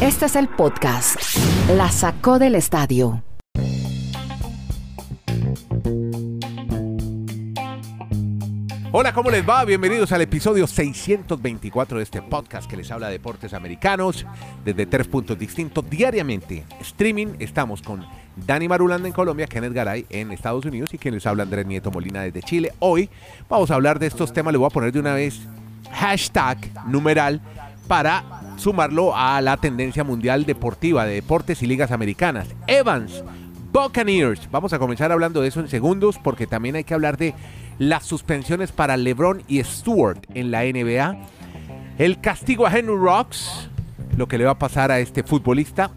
Este es el podcast. La sacó del estadio. Hola, ¿cómo les va? Bienvenidos al episodio 624 de este podcast que les habla de deportes americanos desde tres puntos distintos diariamente. Streaming, estamos con Dani Marulanda en Colombia, Kenneth Garay en Estados Unidos y quien les habla Andrés Nieto Molina desde Chile. Hoy vamos a hablar de estos temas, le voy a poner de una vez hashtag numeral para sumarlo a la tendencia mundial deportiva de deportes y ligas americanas. Evans, Buccaneers. Vamos a comenzar hablando de eso en segundos porque también hay que hablar de las suspensiones para LeBron y Stewart en la NBA, el castigo a Henry Rocks, lo que le va a pasar a este futbolista.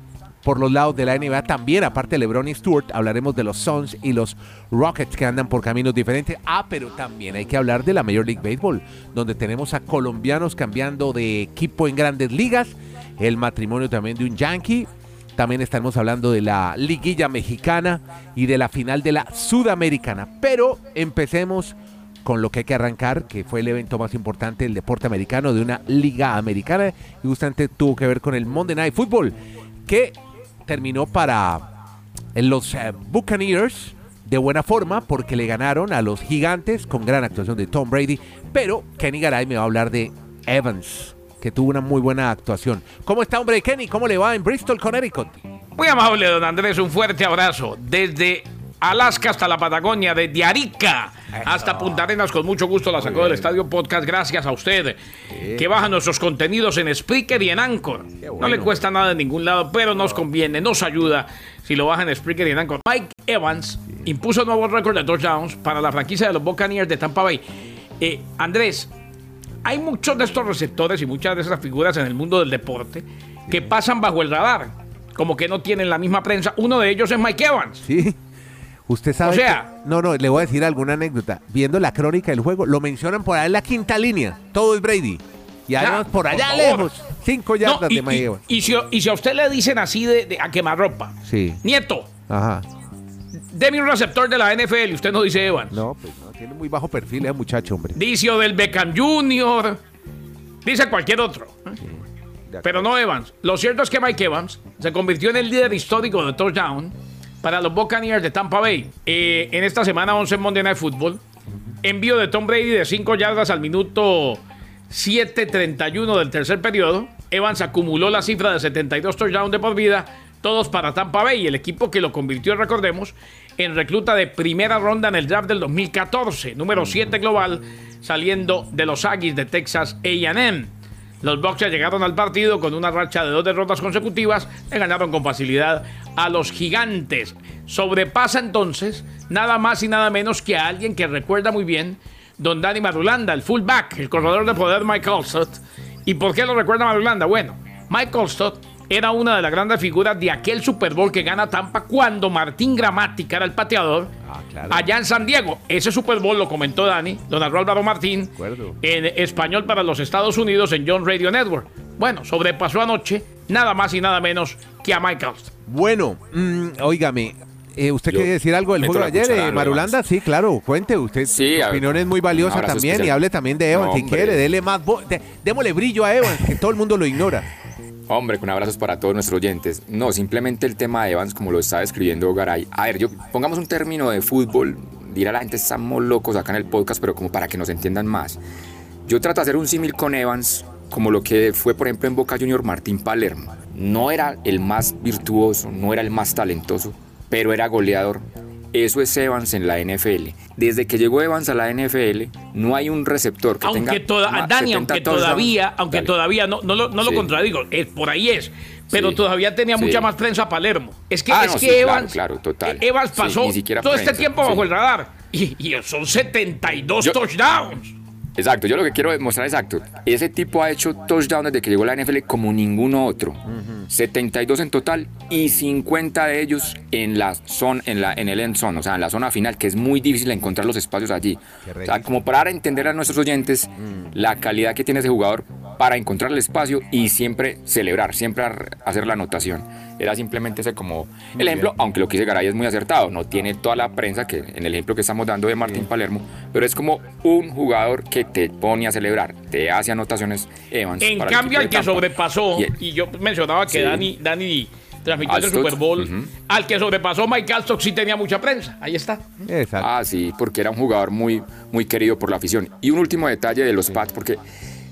Por los lados de la NBA también, aparte de LeBron y Stewart, hablaremos de los Suns y los Rockets que andan por caminos diferentes. Ah, pero también hay que hablar de la Major League Baseball, donde tenemos a colombianos cambiando de equipo en grandes ligas, el matrimonio también de un Yankee, también estaremos hablando de la liguilla mexicana y de la final de la sudamericana. Pero empecemos con lo que hay que arrancar, que fue el evento más importante del deporte americano de una liga americana y justamente tuvo que ver con el Monday Night Football, que terminó para los eh, Buccaneers de buena forma porque le ganaron a los gigantes con gran actuación de Tom Brady, pero Kenny Garay me va a hablar de Evans, que tuvo una muy buena actuación. ¿Cómo está, hombre, Kenny? ¿Cómo le va en Bristol, Connecticut? Muy amable, don Andrés, un fuerte abrazo. Desde Alaska hasta la Patagonia, desde Arica hasta Punta Arenas, con mucho gusto la sacó del Estadio Podcast. Gracias a usted, que baja nuestros contenidos en Spreaker y en Anchor. No le cuesta nada en ningún lado, pero nos conviene, nos ayuda si lo baja en Spreaker y en Anchor. Mike Evans impuso nuevo récord de touchdowns para la franquicia de los Buccaneers de Tampa Bay. Eh, Andrés, hay muchos de estos receptores y muchas de esas figuras en el mundo del deporte que pasan bajo el radar, como que no tienen la misma prensa. Uno de ellos es Mike Evans. Sí. Usted sabe. O sea- que- no, no, le voy a decir alguna anécdota. Viendo la crónica del juego, lo mencionan por ahí en la quinta línea. Todo es Brady. Y además por allá por lejos. Cinco No, yardas y, de Mike y- Evans. y si, y si a usted le dicen así de, de- a quemarropa, Sí. Nieto, Ajá. deme un receptor de la NFL y usted no dice Evans. No, pues no, tiene muy bajo perfil ese muchacho, hombre. Dice del Beckham Jr., dice cualquier otro. De Pero no Evans. Lo cierto es que Mike Evans se convirtió en el líder histórico de touchdown para los Buccaneers de Tampa Bay. Eh, en esta semana 11 en Monday Night Football. Envío de Tom Brady de 5 yardas al minuto 7.31 del tercer periodo. Evans acumuló la cifra de 72 touchdowns de por vida, todos para Tampa Bay, el equipo que lo convirtió, recordemos, en recluta de primera ronda en el draft del 2014, número 7 global, saliendo de los Aggies de Texas AM. Los Bucks llegaron al partido con una racha de dos derrotas consecutivas, le ganaron con facilidad a los gigantes. Sobrepasa entonces nada más y nada menos que a alguien que recuerda muy bien don Danny Marulanda, el fullback, el corredor de poder Mike Alstott. ¿Y por qué lo recuerda Marulanda? Bueno, Mike Alstott era una de las grandes figuras de aquel Super Bowl que gana Tampa cuando Martín Gramática era el pateador Ah, claro. allá en San Diego. Ese Super Bowl lo comentó Dani, don Álvaro Martín, en español para los Estados Unidos en John Radio Network. Bueno, sobrepasó anoche nada más y nada menos que a Mike Alstott. Bueno, mm, óigame. eh, ¿Usted quiere decir algo del juego de ayer, eh, Marulanda? Sí, claro, cuente. Usted, Sí, su opinión es muy valiosa también y hable también de Evans No, si hombre. quiere. Dele más. de- démosle brillo a Evans, que todo el mundo lo ignora. Hombre, con abrazos para todos nuestros oyentes. No, simplemente el tema de Evans, como lo estaba escribiendo Garay. A ver, yo pongamos un término de fútbol. Dirá la gente, estamos locos acá en el podcast, pero como para que nos entiendan más. Yo trato de hacer un símil con Evans, como lo que fue, por ejemplo, en Boca Junior Martín Palermo. No era el más virtuoso, no era el más talentoso, pero era goleador. Eso es Evans en la NFL. Desde que llegó Evans a la NFL, no hay un receptor que Aunque, tenga toda, Dani, 70 aunque todavía, aunque Dale. todavía, no, no lo, no lo Sí. contradigo, es, por ahí es, pero Sí. todavía tenía Sí. mucha más prensa Palermo. Es que, Ah, es no, que claro, Evans, claro, total. Evans pasó todo este tiempo bajo el radar y, y son 72 Yo- touchdowns. Exacto, yo lo que quiero demostrar exacto. Ese tipo ha hecho touchdowns desde que llegó la NFL como ninguno otro. 72 en total y 50 de ellos en la zona, en la en el end zone, o sea, en la zona final, que es muy difícil encontrar los espacios allí. O sea, como para entender a nuestros oyentes la calidad que tiene ese jugador, para encontrar el espacio y siempre celebrar, siempre hacer la anotación. Era simplemente ese como el ejemplo, aunque lo que dice Garay es muy acertado, no tiene toda la prensa que en el ejemplo que estamos dando de Martín Palermo, pero es como un jugador que te pone a celebrar, te hace anotaciones Evans. En para el cambio, al de que Tampa. sobrepasó, Y- y yo mencionaba que Sí. Dani, Dani transmitió el Super Bowl, al que sobrepasó Mike Alstott sí tenía mucha prensa. Ahí está. Exacto. Ah, sí, porque era un jugador muy, muy querido por la afición. Y un último detalle de los Pats, porque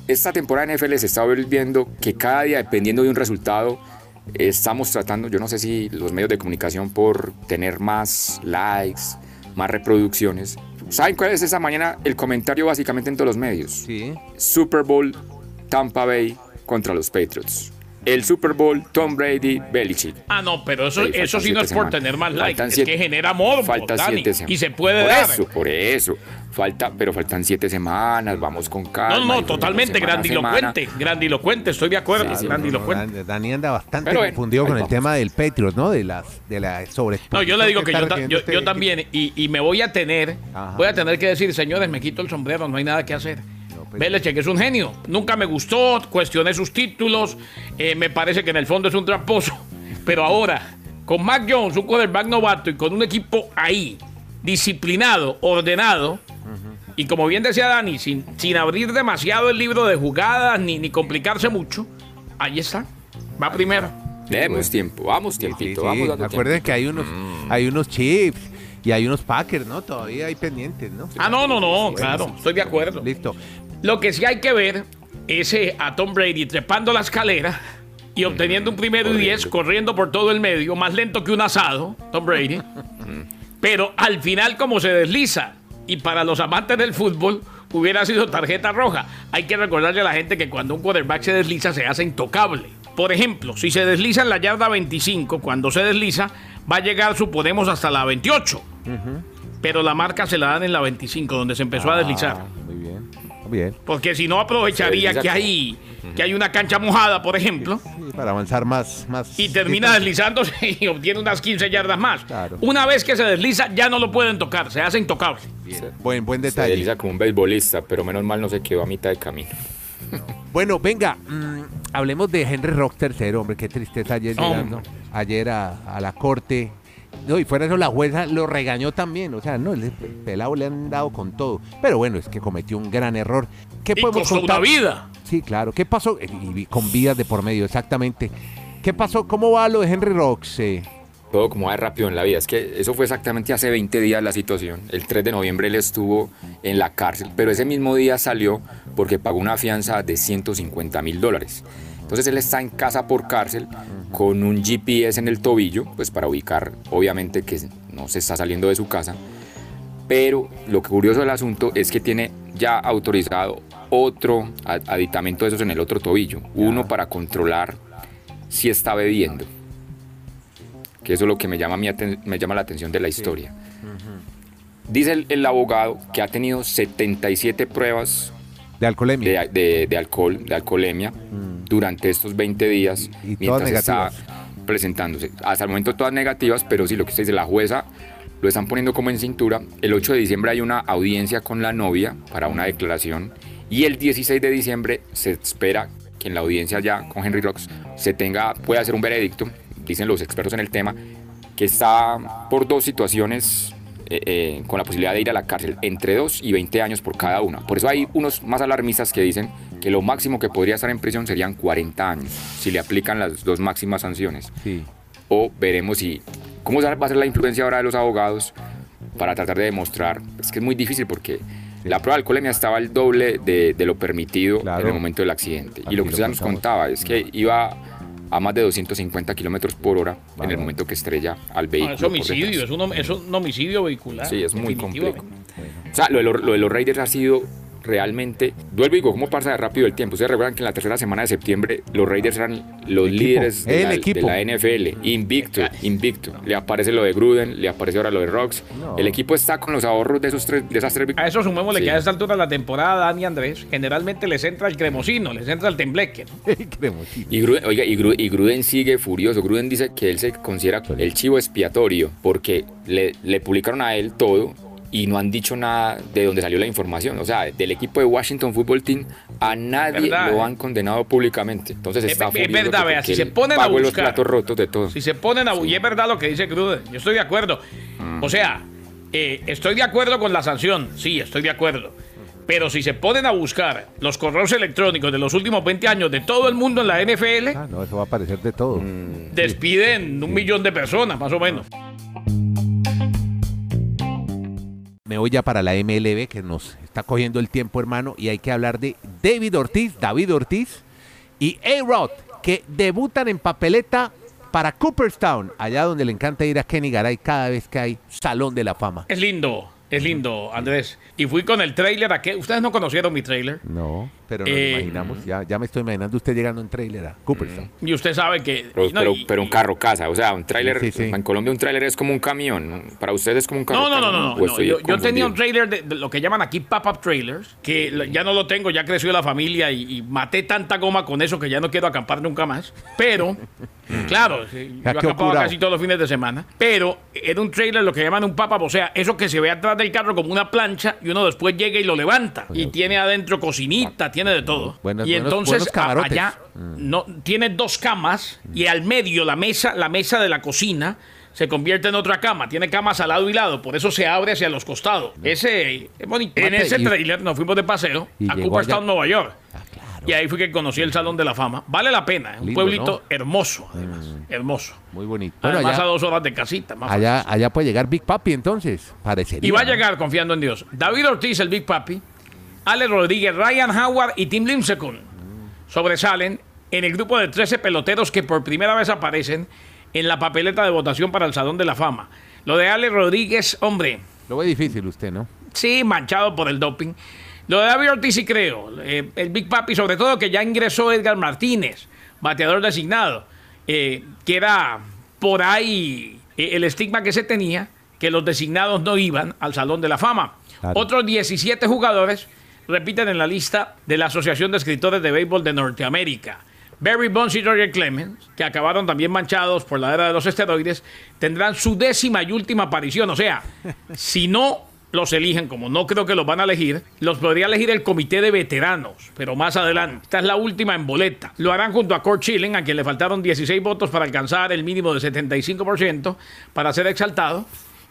esta temporada en NFL se está volviendo que cada día, dependiendo de un resultado, estamos tratando, yo no sé si los medios de comunicación por tener más likes, más reproducciones. ¿Saben cuál es esa mañana el comentario básicamente en todos los medios? Sí. Super Bowl Tampa Bay contra los Patriots. El Super Bowl Tom Brady Belichick. Ah, no, pero eso, Sí, eso sí no es por semanas. tener más likes, es siete- que genera morbo, Falta Dani, siete semanas. y se puede por dar. eso, por eso. Falta, pero faltan siete semanas, vamos con calma. No, no, y totalmente semana a semana. grandilocuente, grandilocuente, estoy de acuerdo, Sí, sí, grandilocuente. Dan- Dani anda bastante bueno, confundido con el tema del Patriots, ¿no? De las de la sobre. No, yo le digo que yo, ta- yo, este yo también, y, y me voy a tener, Ajá. voy a tener que decir, señores, me quito el sombrero, no hay nada que hacer. Belichick es un genio, nunca me gustó, cuestioné sus títulos, eh, me parece que en el fondo es un tramposo, pero ahora, con Mac Jones, un quarterback novato y con un equipo ahí, disciplinado, ordenado, y como bien decía Dani, sin, sin abrir demasiado el libro de jugadas ni, ni complicarse mucho, ahí está, va primero. Demos tiempo, vamos sí, tiempito, sí. vamos dando Acuérdense tiempo. que hay unos, Mm. hay unos Chiefs y hay unos Packers, ¿no? Todavía hay pendientes, ¿no? Ah, no, no, no, claro, estoy de acuerdo. Listo. Lo que sí hay que ver es eh, a Tom Brady trepando la escalera y obteniendo un primero y diez, corriendo por todo el medio, más lento que un asado, Tom Brady. Pero al final, como se desliza, y para los amantes del fútbol, hubiera sido tarjeta roja. Hay que recordarle a la gente que cuando un quarterback se desliza, se hace intocable. Por ejemplo, si se desliza en la yarda 25, cuando se desliza, va a llegar, suponemos, hasta la 28. Pero la marca se la dan en la 25, donde se empezó a deslizar. Ah, muy bien. Bien. Porque si no aprovecharía Se que hay, que hay una cancha mojada, por ejemplo, Sí, para avanzar más, más. y termina deslizándose y obtiene unas 15 yardas más. Claro. Una vez que se desliza, ya no lo pueden tocar, se hace intocable. Bien. Buen, buen Se detalle. desliza como un beisbolista, pero menos mal no se quedó a mitad de camino. Bueno, venga, mm, hablemos de Henry Rock III, hombre, qué tristeza ayer llegando, ayer a, a la corte. No, y fuera de eso, la jueza lo regañó también, o sea, no, el pelado le han dado con todo. Pero bueno, es que cometió un gran error. ¿Qué Y podemos costó una contar? vida. Sí, claro. ¿Qué pasó? Y, y con vidas de por medio, exactamente. ¿Qué pasó? ¿Cómo va lo de Henry Rocks? eh? Todo como va de rápido en la vida. Es que eso fue exactamente hace 20 días la situación. El 3 de noviembre él estuvo en la cárcel, pero ese mismo día salió porque pagó una fianza de 150 mil dólares. Entonces él está en casa por cárcel con un GPS en el tobillo, pues para ubicar, obviamente, que no se está saliendo de su casa. Pero lo curioso del asunto es que tiene ya autorizado otro aditamento de esos en el otro tobillo. Uno para controlar si está bebiendo. Que eso es lo que me llama, mi me llama la atención de la historia. Dice el, el abogado que ha tenido 77 pruebas De alcoholemia. de, de- de alcohol, de alcoholemia, durante estos 20 días, Y- y mientras está presentándose. Hasta el momento todas negativas, pero sí, lo que usted dice, la jueza lo están poniendo como en cintura. El 8 de diciembre hay una audiencia con la novia para una declaración y el 16 de diciembre se espera que en la audiencia ya con Henry Rocks se tenga, pueda hacer un veredicto, dicen los expertos en el tema, que está por dos situaciones eh, eh, con la posibilidad de ir a la cárcel entre 2 y 20 años por cada una. Por eso hay unos más alarmistas que dicen que lo máximo que podría estar en prisión serían 40 años, si le aplican las dos máximas sanciones. Sí. O veremos si cómo va a ser la influencia ahora de los abogados para tratar de demostrar. Es que es muy difícil porque la prueba de alcoholemia estaba al doble de, de lo permitido Claro. en el momento del accidente. Aquí y lo que usted nos contaba es que iba a más de 250 kilómetros por hora en el momento que estrella al vehículo. es por homicidio, es un, es un homicidio vehicular. Sí, es muy complejo. O sea, lo de, los, lo de los Raiders ha sido realmente. Vuelvo y digo, ¿cómo pasa de rápido el tiempo? Ustedes recuerdan que en la tercera semana de septiembre los Raiders eran los El líderes de el la, equipo. de la NFL. Invicto, invicto. Le aparece lo de Gruden, le aparece ahora lo de Rocks. No. El equipo está con los ahorros de, esos tres, de esas tres A eso sumémosle Sí. que a esta altura de la temporada, Dani Andrés, generalmente les entra el cremosino, les entra el tembleque. ¿no? Cremosino. Y Gruden, oiga, y Gruden, y Gruden sigue furioso. Gruden dice que él se considera el chivo expiatorio porque le, le publicaron a él todo y no han dicho nada de dónde salió la información. O sea, del equipo de Washington Football Team a nadie verdad, lo han condenado públicamente. Entonces Es- está es furioso verdad, vea, si se ponen a pagó los buscar- platos rotos de todo. Si se ponen a... Y es verdad lo que dice Crude, yo estoy de acuerdo. O sea, eh, estoy de acuerdo con la sanción, sí, estoy de acuerdo. Pero si se ponen a buscar los correos electrónicos de los últimos 20 años de todo el mundo en la NFL, Ah, no, eso va a aparecer de todo. Mm. despiden un millón de personas, más o menos. Me voy ya para la MLB que nos está cogiendo el tiempo, hermano, y hay que hablar de David Ortiz, David Ortiz y A-Rod, que debutan en papeleta para Cooperstown, allá donde le encanta ir a Kenny Garay cada vez que hay Salón de la Fama. Es lindo, es lindo, Andrés. Y fui con el trailer a que ustedes no conocieron mi trailer. No, pero nos Eh, imaginamos, ya, ya me estoy imaginando usted llegando en trailer a Cooperstown. Y usted sabe que. Pero, no, pero- y- pero un carro casa, o sea, un tráiler, Sí, sí. en Colombia un tráiler es como un camión, ¿no? para ustedes es como un carro No, no, no, no, no. ¿O no. estoy Yo, yo tenía un trailer de, de lo que llaman aquí pop-up trailers, que ya no lo tengo, ya creció la familia y, y maté tanta goma con eso que ya no quiero acampar nunca más. Pero, claro, sí, yo acampaba curado. casi todos los fines de semana. Pero era un trailer lo que llaman un pop-up, o sea, eso que se ve atrás del carro como una plancha y uno después llega y lo levanta. Y tiene adentro cocinita, tiene de todo. Buenos- y buenos- entonces buenos allá no, tiene dos camas y al medio la mesa, la mesa de la cocina se convierte en otra cama. Tiene camas al lado y lado, por eso se abre hacia los costados. Ese es bonito. En ese trailer nos fuimos de paseo a Cooperstown. Nueva York. Ah, claro. Y ahí fue que conocí el Salón de la Fama. Vale la pena, es un pueblito ¿no? Mm. hermoso, además. Hermoso. Muy bonito. Bueno, Además, allá, a dos horas de casita. más allá, allá puede llegar Big Papi entonces, parecería. y va a llegar confiando en Dios. David Ortiz, el Big Papi, Ale Rodríguez, Ryan Howard y Tim Lincecum sobresalen en el grupo de 13 peloteros que por primera vez aparecen en la papeleta de votación para el Salón de la Fama. Lo de Ale Rodríguez, hombre, Lo ve difícil usted, ¿no? sí, manchado por el doping. Lo de David Ortiz sí creo. Eh, el Big Papi, sobre todo que ya ingresó Edgar Martínez, bateador designado, eh, que era por ahí eh, el estigma que se tenía, que los designados no iban al Salón de la Fama. Claro. Otros 17 jugadores repiten en la lista de la Asociación de Escritores de Béisbol de Norteamérica. Barry Bonds y Roger Clemens, que acabaron también manchados por la era de los esteroides, tendrán su décima y última aparición. O sea, si no los eligen, como no creo que los van a elegir, los podría elegir el comité de veteranos, pero más adelante. Esta es la última en boleta. Lo harán junto a Kurt Schilling, a quien le faltaron 16 votos para alcanzar el mínimo de 75% para ser exaltado.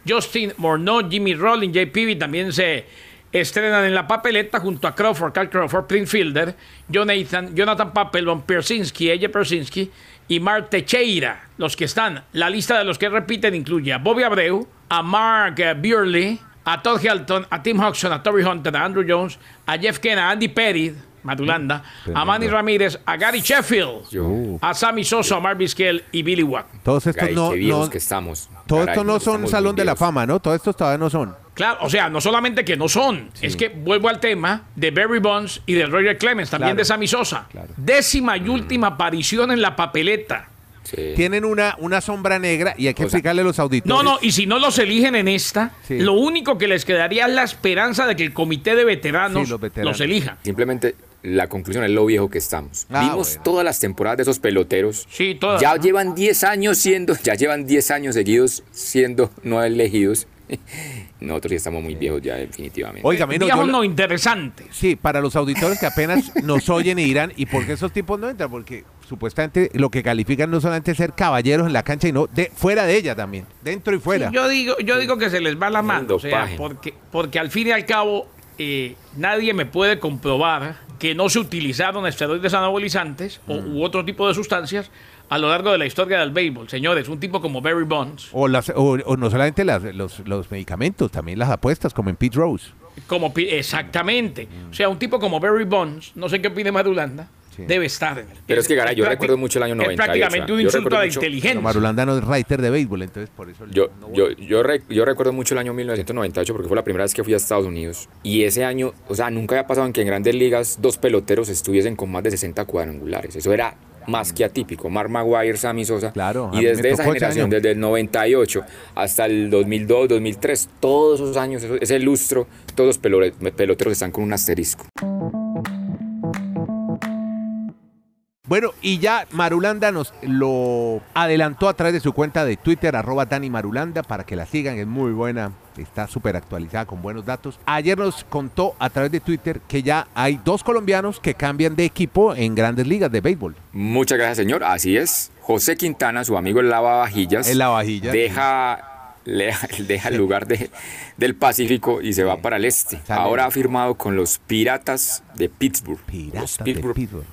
Justin Morneau, Jimmy Rollins, Jay Peavy también se estrenan en la papeleta junto a Crawford, Carl Crawford, Prince Fielder, Jonathan, Jonathan Papelbon, Persinski, Eje Persinski y Mark Teixeira. Los que están, la lista de los que repiten incluye a Bobby Abreu, a Mark Burley, a Todd Helton, a Tim Hodgson, a Toby Hunter, a Andrew Jones, a Jeff Kenna, a Andy Pettit, Matulanda, a Manny Ramírez, a Gary Sheffield, Yo. a Sammy Sosa, a Marvin Skell y Billy Watt. Todos estos Ay, no, qué viejos no- que estamos. todos Caray, estos no son estamos Salón de la viejos. Fama, ¿no? Todos estos todavía no son. Claro, o sea, no solamente que no son, es que vuelvo al tema de Barry Bonds y de Roger Clemens, también Claro. de Sammy Sosa. Claro. Décima y última aparición en la papeleta. Sí. Tienen una, una sombra negra y hay que O sea, explicarle a los auditores. No, no, y si no los eligen en esta, Sí. lo único que les quedaría es la esperanza de que el comité de veteranos, Sí, los veteranos. los elija. Simplemente la conclusión es lo viejo que estamos. Ah, Vimos bueno. todas las temporadas de esos peloteros. Sí, todas. Ya ¿no? llevan 10 años siendo, ya llevan 10 años seguidos siendo no elegidos. Nosotros ya estamos muy viejos ya definitivamente. Oiga, menos Viejos yo- no interesantes. Sí, para los auditores que apenas nos oyen y dirán, ¿y por qué esos tipos no entran? Porque supuestamente lo que califican no solamente ser caballeros en la cancha, sino de, fuera de ella también, dentro y fuera. Sí, yo digo, yo digo que se les va la mano, o sea, porque, porque al fin y al cabo eh, nadie me puede comprobar que no se utilizaron esteroides anabolizantes o, Mm. u otro tipo de sustancias a lo largo de la historia del béisbol. Señores, un tipo como Barry Bonds, O, las, o, o no solamente las- los, los medicamentos, también las apuestas, como en Pete Rose. como exactamente, o sea, un tipo como Barry Bonds, no sé qué opine Marulanda, Sí. debe estar. en el- Pero es que, Garay, yo recuerdo mucho el año 98, Es prácticamente un insulto a la inteligencia. Marulanda no es writer de béisbol, entonces por eso... Yo, no yo, yo, re- yo recuerdo mucho el año 1998 porque fue la primera vez que fui a Estados Unidos. Y ese año, o sea, nunca había pasado en que en grandes ligas dos peloteros estuviesen con más de 60 cuadrangulares. Eso era más que atípico. Mark Maguire, Sammy Sosa. Claro, y desde esa generación, año. desde el 98 hasta el 2002, 2003, todos esos años, ese lustro, todos los pelo- peloteros están con un asterisco. Bueno, y ya Marulanda nos lo adelantó a través de su cuenta de Twitter, arroba Dani Marulanda, para que la sigan, es muy buena está súper actualizada con buenos datos. Ayer nos contó a través de Twitter que ya hay dos colombianos que cambian de equipo en grandes ligas de béisbol. Muchas gracias, señor. Así es. José Quintana, su amigo el lavavajillas, El lavavajillas, deja, le- deja el lugar de- del Pacífico y se va para el este. Ahora ha firmado con los Piratas de Pittsburgh. Piratas de Pittsburgh-.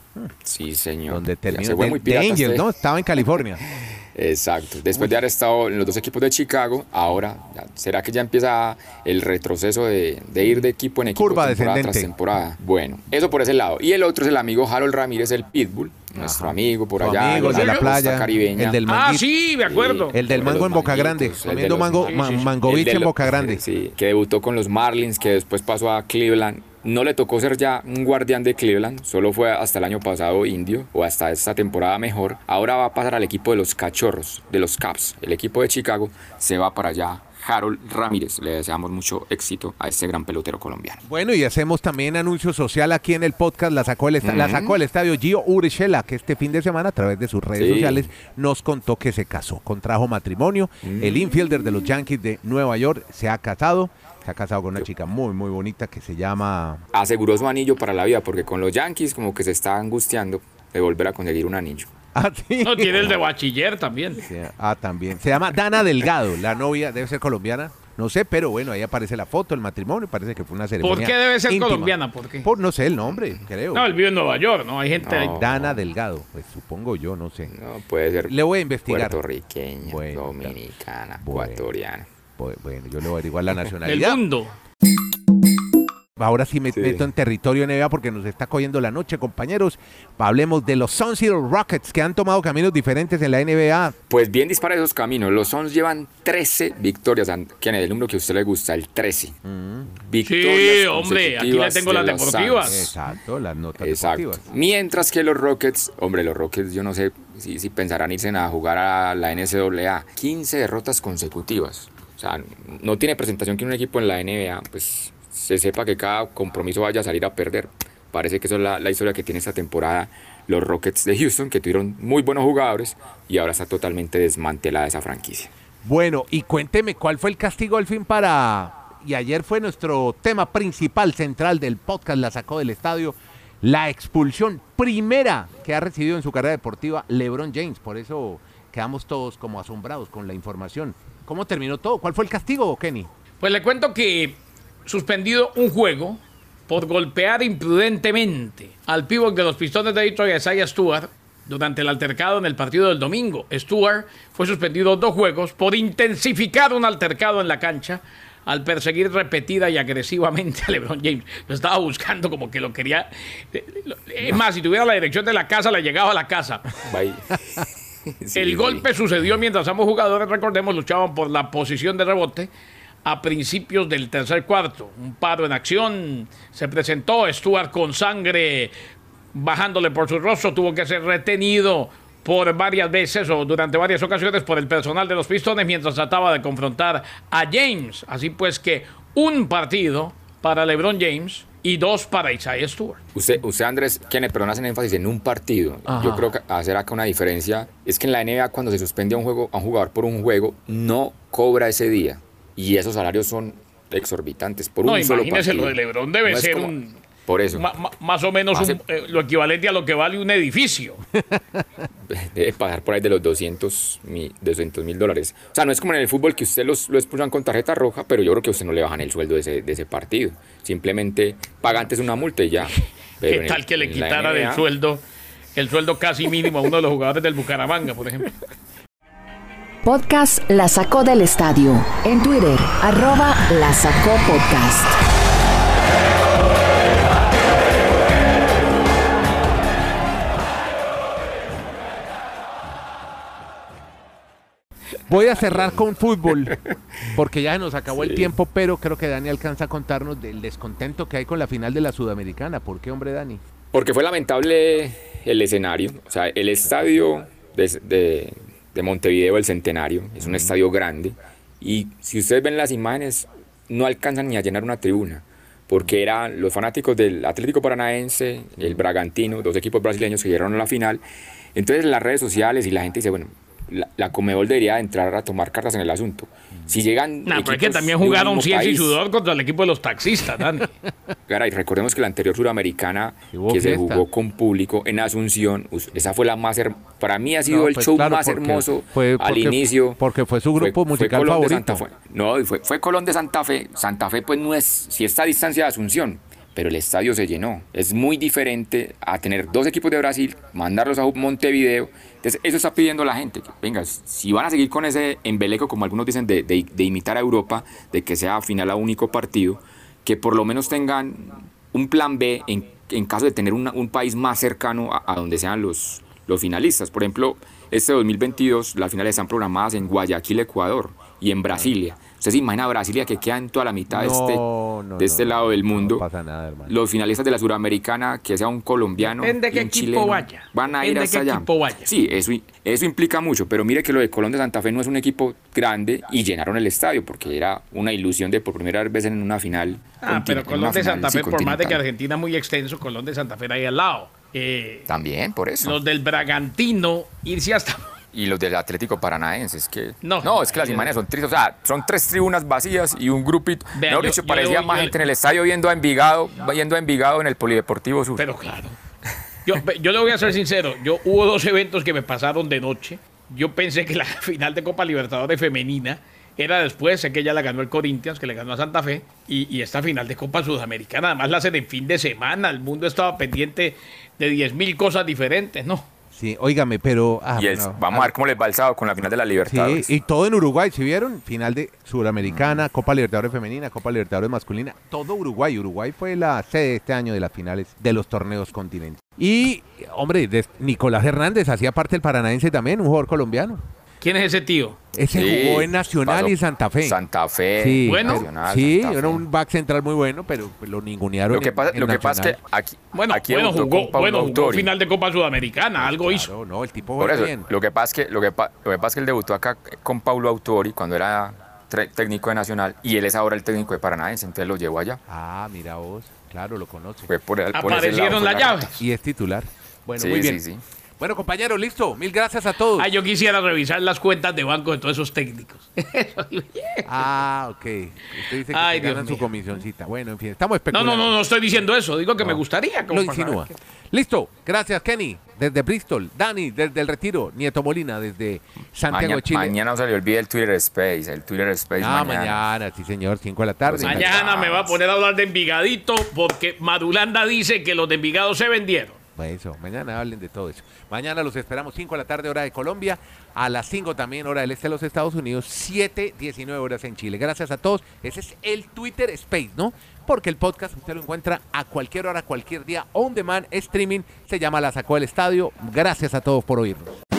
Sí, señor. Donde terminó se. ¿no? Estaba en California. Exacto. Después de haber estado en los dos equipos de Chicago, ahora ya- será que ya empieza el retroceso de, de ir de equipo en equipo Curva temporada descendente. tras temporada. Bueno, eso por ese lado. Y el otro es el amigo Harold Ramírez, el Pitbull, nuestro amigo por allá amigo, de la playa, caribeña. el del Ah, manguito. sí, me acuerdo. El del de mango en Boca Grande, comiendo mango, sí, sí, mangovich en Boca Grande. Sí, que debutó con los Marlins, que después pasó a Cleveland. No le tocó ser ya un guardián de Cleveland, solo fue hasta el año pasado indio, o hasta esta temporada mejor. Ahora va a pasar al equipo de los Cachorros, de los Caps. El equipo de Chicago se va para allá. Harold Ramírez, le deseamos mucho éxito a este gran pelotero colombiano. Bueno, y hacemos también anuncio social aquí en el podcast. La sacó el, esta- la sacó el estadio Gio Urshela, que este fin de semana a través de sus redes Sí. sociales nos contó que se casó, contrajo matrimonio. El infielder de los Yankees de Nueva York se ha casado. Se ha casado con una chica muy, muy bonita que se llama... Aseguró su anillo para la vida, porque con los Yankees como que se está angustiando de volver a conseguir un anillo. Ah, sí. No, tiene el de bachiller también. Sí, Ah, también. Se llama Dana Delgado, la novia, debe ser colombiana. No sé, pero bueno, ahí aparece la foto, el matrimonio, parece que fue una ceremonia. qué debe ser íntima. colombiana? ¿Por qué? Por, no sé el nombre, creo. No, él vive en Nueva York, ¿no? Hay gente ahí. Dana Delgado, pues supongo yo, no sé. No puede ser Le voy a investigar. puertorriqueña, Bueno, dominicana, bueno. ecuatoriana. Bu- Bueno, yo le voy a averiguar la El nacionalidad. mundo. Ahora sí me Sí. meto en territorio NBA porque nos está cogiendo la noche, compañeros. Hablemos de los Sun Zero Rockets que han tomado caminos diferentes en la NBA. Pues bien dispara esos caminos. Los Suns llevan 13 victorias. ¿Quién es el número que a usted le gusta? El 13. Victorias Sí, hombre, aquí le tengo de las los deportivas. Suns. Exacto, las notas Exacto. deportivas. Mientras que los Rockets, hombre, los Rockets, yo no sé si, si pensarán irse a jugar a la NCAA. 15 derrotas consecutivas. O sea, no tiene presentación que un equipo en la NBA, pues se sepa que cada compromiso vaya a salir a perder. Parece que esa es la, la historia que tiene esta temporada los Rockets de Houston, que tuvieron muy buenos jugadores y ahora está totalmente desmantelada esa franquicia. Bueno, y cuénteme cuál fue el castigo al fin para. Y ayer fue nuestro tema principal, central del podcast, la sacó del estadio. La expulsión primera que ha recibido en su carrera deportiva LeBron James. Por eso quedamos todos como asombrados con la información. ¿Cómo terminó todo? ¿Cuál fue el castigo, Kenny? Pues le cuento que suspendido un juego por golpear imprudentemente al pívot de los Pistones de Detroit, Isaiah Stewart, durante el altercado en el partido del domingo. Stewart fue suspendido dos juegos por intensificar un altercado en la cancha al perseguir repetida y agresivamente a LeBron James. Lo estaba buscando como que lo quería... Es más, si tuviera la dirección de la casa, le llegaba a la casa. Bye. Sí, El golpe sucedió mientras ambos jugadores, recordemos, luchaban por la posición de rebote a principios del tercer cuarto. Un paro en acción se presentó. Stuart con sangre bajándole por su rostro tuvo que ser retenido por varias veces o durante varias ocasiones por el personal de los Pistones mientras trataba de confrontar a James. Así pues que un partido para LeBron James y dos para Isaiah Stewart. Usted, usted Andrés, quienes perdón hacen énfasis en un partido. Ajá. Yo creo que hacer acá una diferencia es que en la NBA cuando se suspende a un juego a un jugador por un juego no cobra ese día y esos salarios son exorbitantes por No, un solo imagínese partido. lo de LeBron debe No ser como- un por eso Ma- ma- más o menos un- eh, lo equivalente a lo que vale un edificio. debe pasar por ahí de los 200 mil dólares. O sea, no es como en el fútbol que usted los, lo expulsan con tarjeta roja, pero yo creo que a usted no le bajan el sueldo de ese, de ese partido. Simplemente paga antes una multa y ya. Pero ¿Qué tal el- que le quitara del sueldo el sueldo casi mínimo a uno de los jugadores del Bucaramanga, por ejemplo? Podcast La Sacó del Estadio. En Twitter, arroba La Sacó Podcast. Voy a cerrar con fútbol porque ya se nos acabó el tiempo, pero creo que Dani alcanza a contarnos del descontento que hay con la final de la Sudamericana. ¿Por qué, hombre, Dani? Porque fue lamentable el escenario. O sea, el estadio de, de- de Montevideo, el Centenario, es un estadio grande. Y si ustedes ven las imágenes, no alcanzan ni a llenar una tribuna. Porque eran los fanáticos del Atlético Paranaense, el Bragantino, dos equipos brasileños que llegaron a la final. Entonces, en las redes sociales y la gente dice, bueno, la, la Comebol debería entrar a tomar cartas en el asunto. Si llegan. No, pero es que también de jugaron ciencia y sudor contra el equipo de los taxistas, Dani. Garay, recordemos que la anterior suramericana que se jugó con público en Asunción, esa fue la más her- para mí ha sido No, el pues show claro, más hermoso fue- al porque- inicio. porque fue su grupo musical Colón de favorito. Santa Fe. No, y fue, fue Colón de Santa Fe. Santa Fe pues no es, si está a distancia de Asunción, pero el estadio se llenó. Es muy diferente a tener dos equipos de Brasil, mandarlos a Montevideo. Entonces eso está pidiendo la gente. que, venga, si van a seguir con ese embeleco, como algunos dicen, de, de- de imitar a Europa, de que sea final a único partido, que por lo menos tengan un plan B en, en caso de tener una- un país más cercano a, a donde sean los, los finalistas. Por ejemplo, este 2022 las finales están programadas en Guayaquil, Ecuador y en Brasilia. Usted se imagina Brasilia que queda en toda la mitad de este, No, de este no, lado del mundo. No pasa nada, hermano. Los finalistas de la Suramericana, que sea un colombiano Depende un equipo chileno, vaya. van a ir hasta qué allá. equipo vaya. Sí, eso, eso implica mucho, pero mire que lo de Colón de Santa Fe no es un equipo grande y llenaron el estadio porque era una ilusión de por primera vez en una final. Ah, pero Colón de Santa sí, Fe, por más de que. Argentina es muy extenso, Colón de Santa Fe era ahí al lado. Eh, También, por eso. los del Bragantino, irse hasta... Y los del Atlético Paranaense, es que. No. No, es que las imágenes son tristes. O sea, son tres tribunas vacías y un grupito. Vea, Mejor yo- dicho, parecía más yo- gente en el estadio viendo a Envigado, viendo a Envigado en el Polideportivo Sur. Pero claro. Yo, yo le voy a ser sincero, yo hubo dos eventos que me pasaron de noche. Yo pensé que la final de Copa Libertadores femenina era después, sé que ya la ganó el Corinthians, que le ganó a Santa Fe, y, y esta final de Copa Sudamericana, además la hacen en fin de semana, el mundo estaba pendiente de 10.000 cosas diferentes, ¿no? Sí, óigame, pero... ah, y vamos a ver cómo les va el sábado con la final de la Sí, Libertadores. y todo en Uruguay, ¿sí vieron? Final de Suramericana, Copa Libertadores Femenina, Copa Libertadores Masculina, todo Uruguay. Uruguay fue la sede este año de las finales de los torneos continentales. Y, hombre, Nicolás Hernández hacía parte del Paranaense también, un jugador colombiano. ¿Quién es ese tío? Ese Sí, jugó en Nacional pasó y Santa Fe. Santa Fe. Sí, Bueno. Nacional, sí, Santa era un back central muy bueno, pero lo ningunearon. Lo que pasa, en lo que pasa es que aquí, Bueno, aquí bueno, jugó, bueno, jugó Autori. final de Copa Sudamericana, algo hizo. No, el tipo Por eso, bien. lo que pasa es que lo que, lo que pasa es que él debutó acá con Paulo Autori cuando era técnico de Nacional y él es ahora el técnico de Paranaense, entonces lo llevó allá. Ah, mira vos, claro, lo conoce. Por, por Aparecieron las la- llaves. Y es titular. Bueno, Sí, muy bien. sí, sí. Bueno, compañeros, listo. Mil gracias a todos. Ah, yo quisiera revisar las cuentas de banco de todos esos técnicos. Ah, ok. Usted dice que Ay, se ganan su comisioncita. Bueno, en fin, estamos No, especulando. no, no, no estoy diciendo eso. Digo que me No. gustaría. como Lo insinúa. Listo. Gracias, Kenny, desde Bristol. Dani, desde el Retiro. Nieto Molina, desde Santiago, Mañana, Chile. mañana no se le olvide el Twitter Space, el Twitter Space Ah, mañana. mañana. sí, señor, 5 de la tarde. Pues Mañana me va a poner a hablar de Envigadito porque Madulanda dice que los de Envigado se vendieron. Eso, mañana hablen de todo eso. Mañana los esperamos 5 de la tarde, hora de Colombia. A las 5 también, hora del este de los Estados Unidos. 7, 19 horas en Chile. Gracias a todos. Ese es el Twitter Space, ¿no? Porque el podcast usted lo encuentra a cualquier hora, cualquier día, on demand, streaming. Se llama La Sacó del Estadio. Gracias a todos por oírnos.